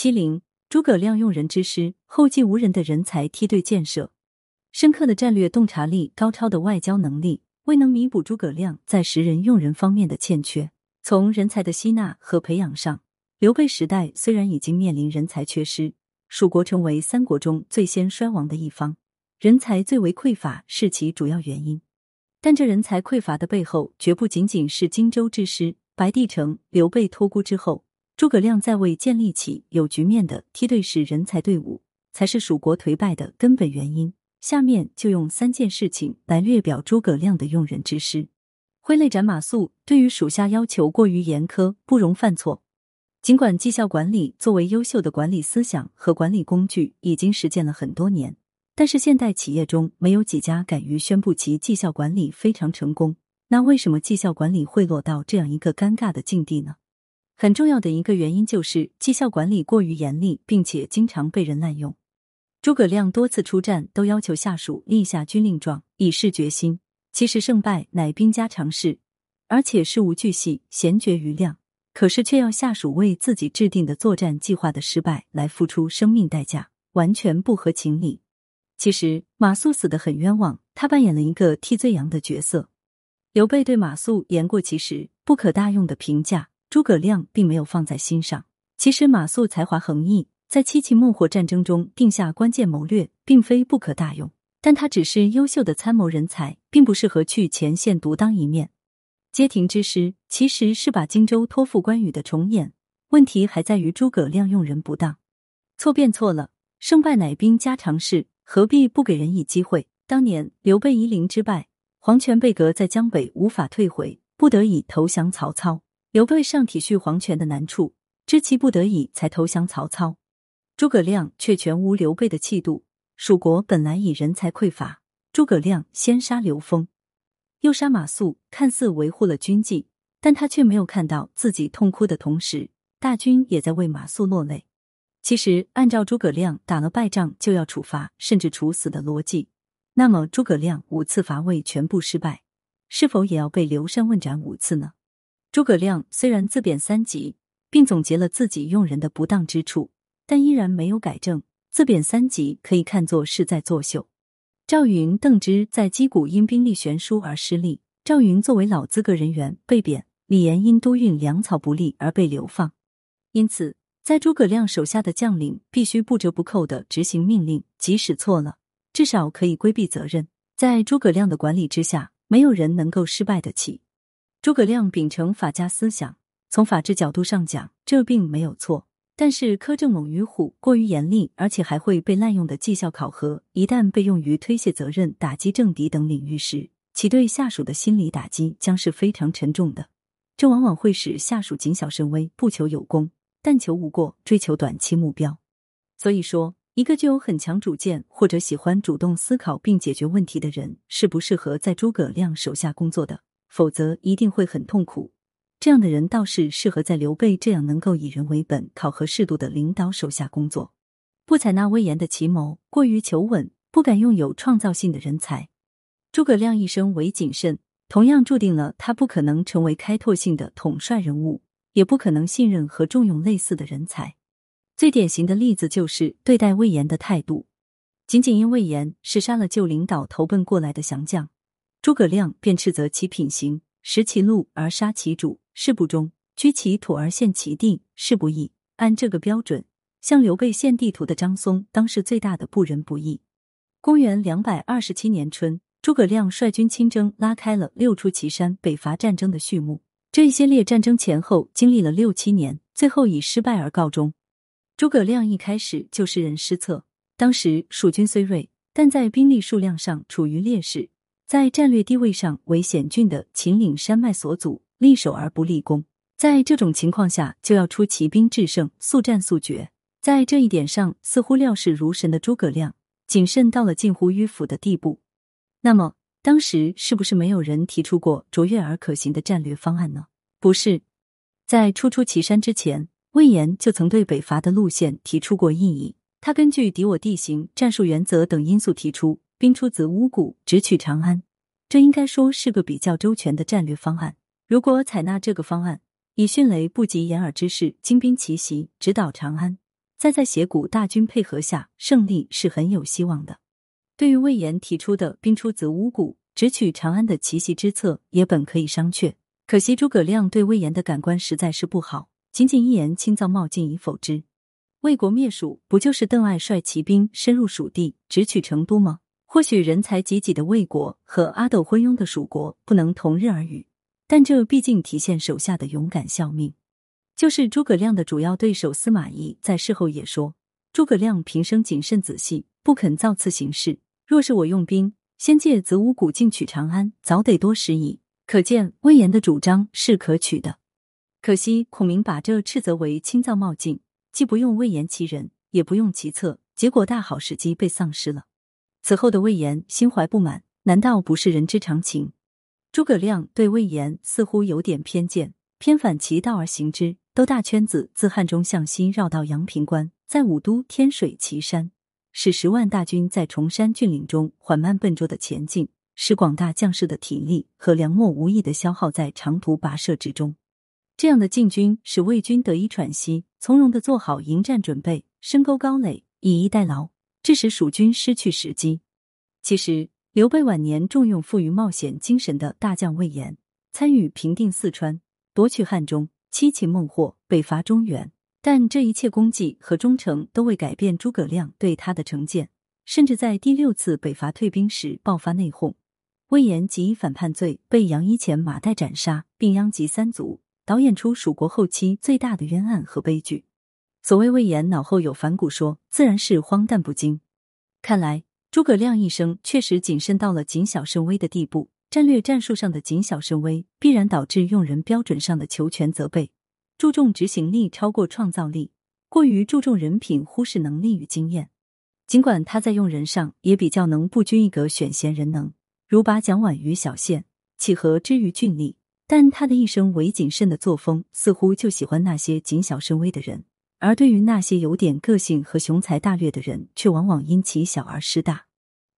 七零，诸葛亮用人之师，后继无人的人才梯队建设，深刻的战略洞察力，高超的外交能力，未能弥补诸葛亮在识人用人方面的欠缺。从人才的吸纳和培养上，刘备时代虽然已经面临人才缺失，蜀国成为三国中最先衰亡的一方，人才最为匮乏是其主要原因。但这人才匮乏的背后，绝不仅仅是荆州之师。白帝城、刘备托孤之后。诸葛亮在位建立起有局面的梯队式人才队伍，才是蜀国颓败的根本原因。下面就用三件事情来略表诸葛亮的用人之师。挥泪斩马谡，对于属下要求过于严苛，不容犯错。尽管绩效管理作为优秀的管理思想和管理工具已经实践了很多年，但是现代企业中没有几家敢于宣布其绩效管理非常成功。那为什么绩效管理会落到这样一个尴尬的境地呢？很重要的一个原因就是绩效管理过于严厉，并且经常被人滥用。诸葛亮多次出战都要求下属立下军令状，以示决心。其实胜败乃兵家常事，而且事无巨细，闲绝于量。可是却要下属为自己制定的作战计划的失败来付出生命代价，完全不合情理。其实马谡死得很冤枉，他扮演了一个替罪羊的角色。刘备对马谡言过其实、不可大用的评价。诸葛亮并没有放在心上。其实马谡才华横溢，在七擒孟获战争中定下关键谋略，并非不可大用。但他只是优秀的参谋人才，并不适合去前线独当一面。街亭之师其实是把荆州托付关羽的重演，问题还在于诸葛亮用人不当。错便错了，胜败乃兵家常事，何必不给人以机会？当年刘备夷陵之败，黄权被革在江北，无法退回，不得已投降曹操。刘备上体恤黄权的难处，知其不得已才投降曹操。诸葛亮却全无刘备的气度。蜀国本来已人才匮乏，诸葛亮先杀刘封，又杀马谡，看似维护了军纪，但他却没有看到自己痛哭的同时，大军也在为马谡落泪。其实，按照诸葛亮打了败仗就要处罚甚至处死的逻辑，那么诸葛亮五次伐魏全部失败，是否也要被刘禅问斩五次呢？诸葛亮虽然自贬三级，并总结了自己用人的不当之处，但依然没有改正。自贬三级可以看作是在作秀。赵云、邓芝在击鼓因兵力悬殊而失利，赵云作为老资格人员被贬，李严因督运粮草不利而被流放。因此，在诸葛亮手下的将领必须不折不扣的执行命令，即使错了，至少可以规避责任。在诸葛亮的管理之下，没有人能够失败得起。诸葛亮秉承法家思想，从法治角度上讲，这并没有错。但是苛政猛于虎，过于严厉，而且还会被滥用的绩效考核，一旦被用于推卸责任、打击政敌等领域时，其对下属的心理打击将是非常沉重的。这往往会使下属谨小慎微，不求有功，但求无过，追求短期目标。所以说，一个具有很强主见或者喜欢主动思考并解决问题的人，是不适合在诸葛亮手下工作的。否则一定会很痛苦。这样的人倒是适合在刘备这样能够以人为本、考核适度的领导手下工作。不采纳魏延的奇谋，过于求稳，不敢用有创造性的人才。诸葛亮一生为谨慎，同样注定了他不可能成为开拓性的统帅人物，也不可能信任和重用类似的人才。最典型的例子就是对待魏延的态度。仅仅因魏延是杀了旧领导投奔过来的降将。诸葛亮便斥责其品行，食其禄而杀其主，是不忠；居其土而献其地，是不义。按这个标准，向刘备献地图的张松，当是最大的不仁不义。公元两百二十七年春，诸葛亮率军亲征，拉开了六出祁山北伐战争的序幕。这一系列战争前后经历了六七年，最后以失败而告终。诸葛亮一开始就失人失策。当时蜀军虽锐，但在兵力数量上处于劣势。在战略地位上为险峻的秦岭山脉所阻，立守而不立功。在这种情况下，就要出奇兵制胜，速战速决。在这一点上，似乎料事如神的诸葛亮谨慎到了近乎迂腐的地步。那么，当时是不是没有人提出过卓越而可行的战略方案呢？不是，在初出祁山之前，魏延就曾对北伐的路线提出过异议。他根据敌我地形、战术原则等因素提出。兵出子乌谷，直取长安，这应该说是个比较周全的战略方案。如果采纳这个方案，以迅雷不及掩耳之势精兵奇袭，直捣长安，再在斜谷大军配合下，胜利是很有希望的。对于魏延提出的兵出子午谷，直取长安的奇袭之策，也本可以商榷。可惜诸葛亮对魏延的感官实在是不好，仅仅一言轻造冒进以否之。魏国灭蜀，不就是邓艾率骑兵深入蜀地，直取成都吗？或许人才济济的魏国和阿斗昏庸的蜀国不能同日而语，但这毕竟体现手下的勇敢效命。就是诸葛亮的主要对手司马懿在事后也说，诸葛亮平生谨慎仔细，不肯造次行事。若是我用兵，先借子午谷进取长安，早得多时矣。可见魏延的主张是可取的。可惜孔明把这斥责为轻造冒进，既不用魏延其人，也不用其策，结果大好时机被丧失了。此后的魏延心怀不满，难道不是人之常情？诸葛亮对魏延似乎有点偏见，偏反其道而行之。兜大圈子，自汉中向西绕到阳平关，在武都天水岐山，使十万大军在崇山峻岭中缓慢笨拙的前进，使广大将士的体力和粮秣无意的消耗在长途跋涉之中。这样的进军使魏军得以喘息，从容的做好迎战准备，深沟高垒，以逸待劳，致使蜀军失去时机。其实，刘备晚年重用富于冒险精神的大将魏延，参与平定四川，夺取汉中。七擒孟获，北伐中原，但这一切功绩和忠诚都未改变诸葛亮对他的成见。甚至在第六次北伐退兵时爆发内讧，魏延即以反叛罪被杨一前马岱斩杀，并殃及三族，导演出蜀国后期最大的冤案和悲剧。所谓魏延脑后有反骨说，自然是荒诞不经。看来诸葛亮一生确实谨慎到了谨小慎微的地步。战略战术上的谨小慎微，必然导致用人标准上的求全责备，注重执行力超过创造力，过于注重人品，忽视能力与经验。尽管他在用人上也比较能不拘一格选贤人能，如把蒋琬于小县，岂何之于俊吏？但他的一生唯谨慎的作风，似乎就喜欢那些谨小慎微的人，而对于那些有点个性和雄才大略的人，却往往因其小而失大。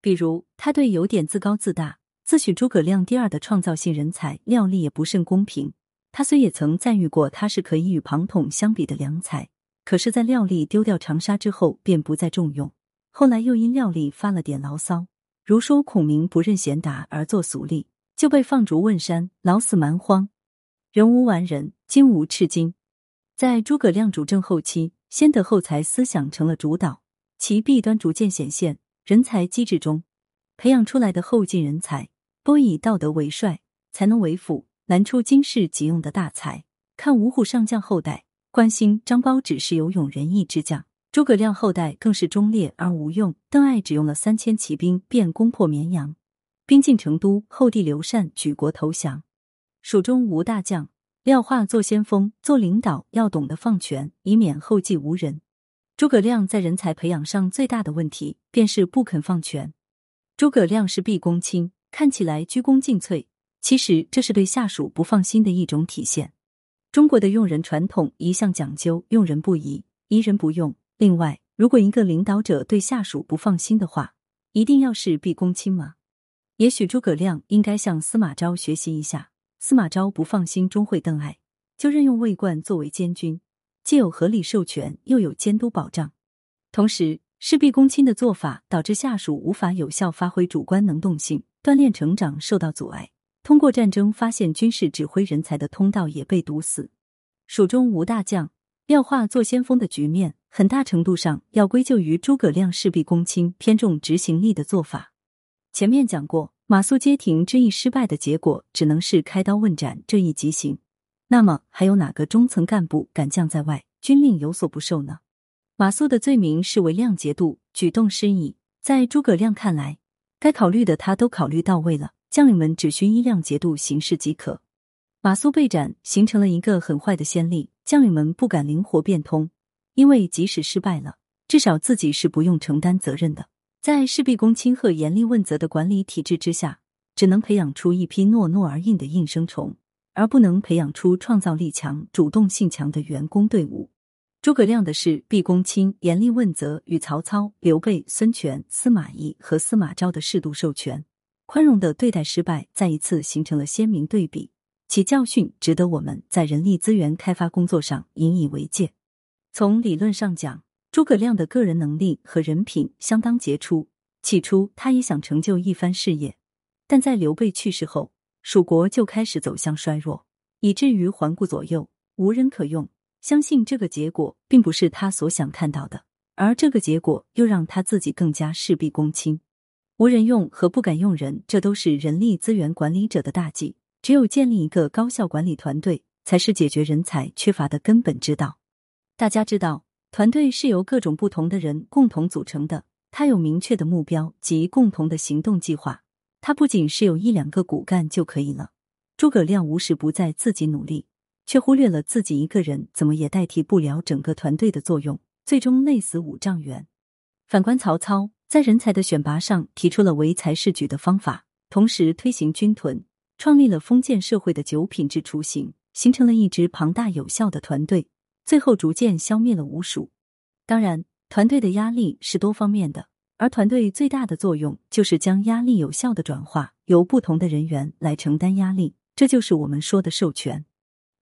比如，他对有点自高自大。自诩诸葛亮第二的创造性人才廖力也不甚公平。他虽也曾赞誉过他是可以与庞统相比的良才，可是，在廖力丢掉长沙之后，便不再重用。后来又因廖力发了点牢骚，如说孔明不任贤达而做俗吏，就被放逐问山，老死蛮荒。人无完人，金无赤金。在诸葛亮主政后期，先德后才思想成了主导，其弊端逐渐显现。人才机制中培养出来的后进人才。多以道德为帅，才能为辅，难出经世急用的大才。看五虎上将后代，关兴、张苞只是有勇仁义之将，诸葛亮后代更是忠烈而无用。邓艾只用了三千骑兵便攻破绵阳，兵进成都，后帝刘禅举国投降。蜀中无大将，廖化做先锋，做领导要懂得放权，以免后继无人。诸葛亮在人才培养上最大的问题，便是不肯放权。诸葛亮是毕公卿。看起来鞠躬尽瘁，其实这是对下属不放心的一种体现。中国的用人传统一向讲究用人不疑，疑人不用。另外，如果一个领导者对下属不放心的话，一定要是毕恭亲吗？也许诸葛亮应该向司马昭学习一下。司马昭不放心钟会、邓艾，就任用魏冠作为监军，既有合理授权，又有监督保障。同时，事必躬亲的做法，导致下属无法有效发挥主观能动性。锻炼成长受到阻碍，通过战争发现军事指挥人才的通道也被堵死。蜀中无大将，廖化做先锋的局面，很大程度上要归咎于诸葛亮事必躬亲、偏重执行力的做法。前面讲过，马谡街亭之役失败的结果，只能是开刀问斩这一极刑。那么，还有哪个中层干部敢将在外，军令有所不受呢？马谡的罪名是为谅节度，举动失宜，在诸葛亮看来。该考虑的他都考虑到位了，将领们只需依量节度行事即可。马谡被斩，形成了一个很坏的先例，将领们不敢灵活变通，因为即使失败了，至少自己是不用承担责任的。在事必躬亲和严厉问责的管理体制之下，只能培养出一批懦懦而硬的应声虫，而不能培养出创造力强、主动性强的员工队伍。诸葛亮的事毕公卿严厉问责，与曹操、刘备、孙权、司马懿和司马昭的适度授权、宽容的对待失败，再一次形成了鲜明对比。其教训值得我们在人力资源开发工作上引以为戒。从理论上讲，诸葛亮的个人能力和人品相当杰出，起初他也想成就一番事业，但在刘备去世后，蜀国就开始走向衰弱，以至于环顾左右无人可用。相信这个结果并不是他所想看到的，而这个结果又让他自己更加事必躬亲。无人用和不敢用人，这都是人力资源管理者的大忌。只有建立一个高效管理团队，才是解决人才缺乏的根本之道。大家知道，团队是由各种不同的人共同组成的，它有明确的目标及共同的行动计划。它不仅是有一两个骨干就可以了。诸葛亮无时不在自己努力，却忽略了自己一个人怎么也代替不了整个团队的作用，最终累死五丈原。反观曹操。在人才的选拔上，提出了唯才是举的方法，同时推行军屯，创立了封建社会的九品制雏形，形成了一支庞大有效的团队，最后逐渐消灭了吴蜀。当然，团队的压力是多方面的，而团队最大的作用就是将压力有效的转化，由不同的人员来承担压力，这就是我们说的授权。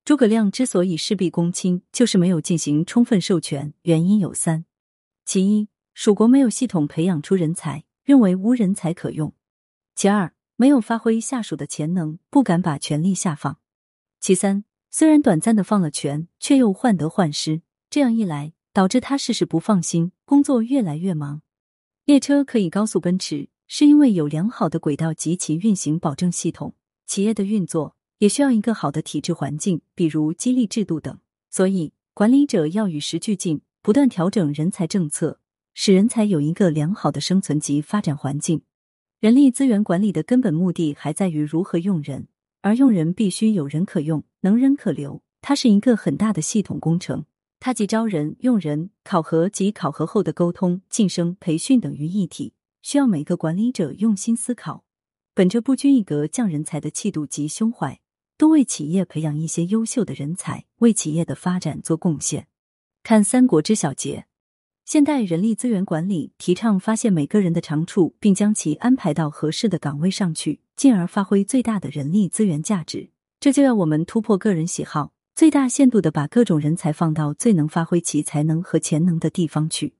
诸葛亮之所以事必躬亲，就是没有进行充分授权，原因有三：其一。蜀国没有系统培养出人才，认为无人才可用；其二，没有发挥下属的潜能，不敢把权力下放；其三，虽然短暂的放了权，却又患得患失。这样一来，导致他事事不放心，工作越来越忙。列车可以高速奔驰，是因为有良好的轨道及其运行保证系统。企业的运作也需要一个好的体制环境，比如激励制度等。所以，管理者要与时俱进，不断调整人才政策。使人才有一个良好的生存及发展环境。人力资源管理的根本目的还在于如何用人，而用人必须有人可用，能人可留。它是一个很大的系统工程，它集招人、用人、考核及考核后的沟通、晋升、培训等于一体，需要每个管理者用心思考，本着不拘一格降人才的气度及胸怀，多为企业培养一些优秀的人才，为企业的发展做贡献。看《三国》之小结。现代人力资源管理提倡发现每个人的长处，并将其安排到合适的岗位上去，进而发挥最大的人力资源价值。这就要我们突破个人喜好，最大限度的把各种人才放到最能发挥其才能和潜能的地方去。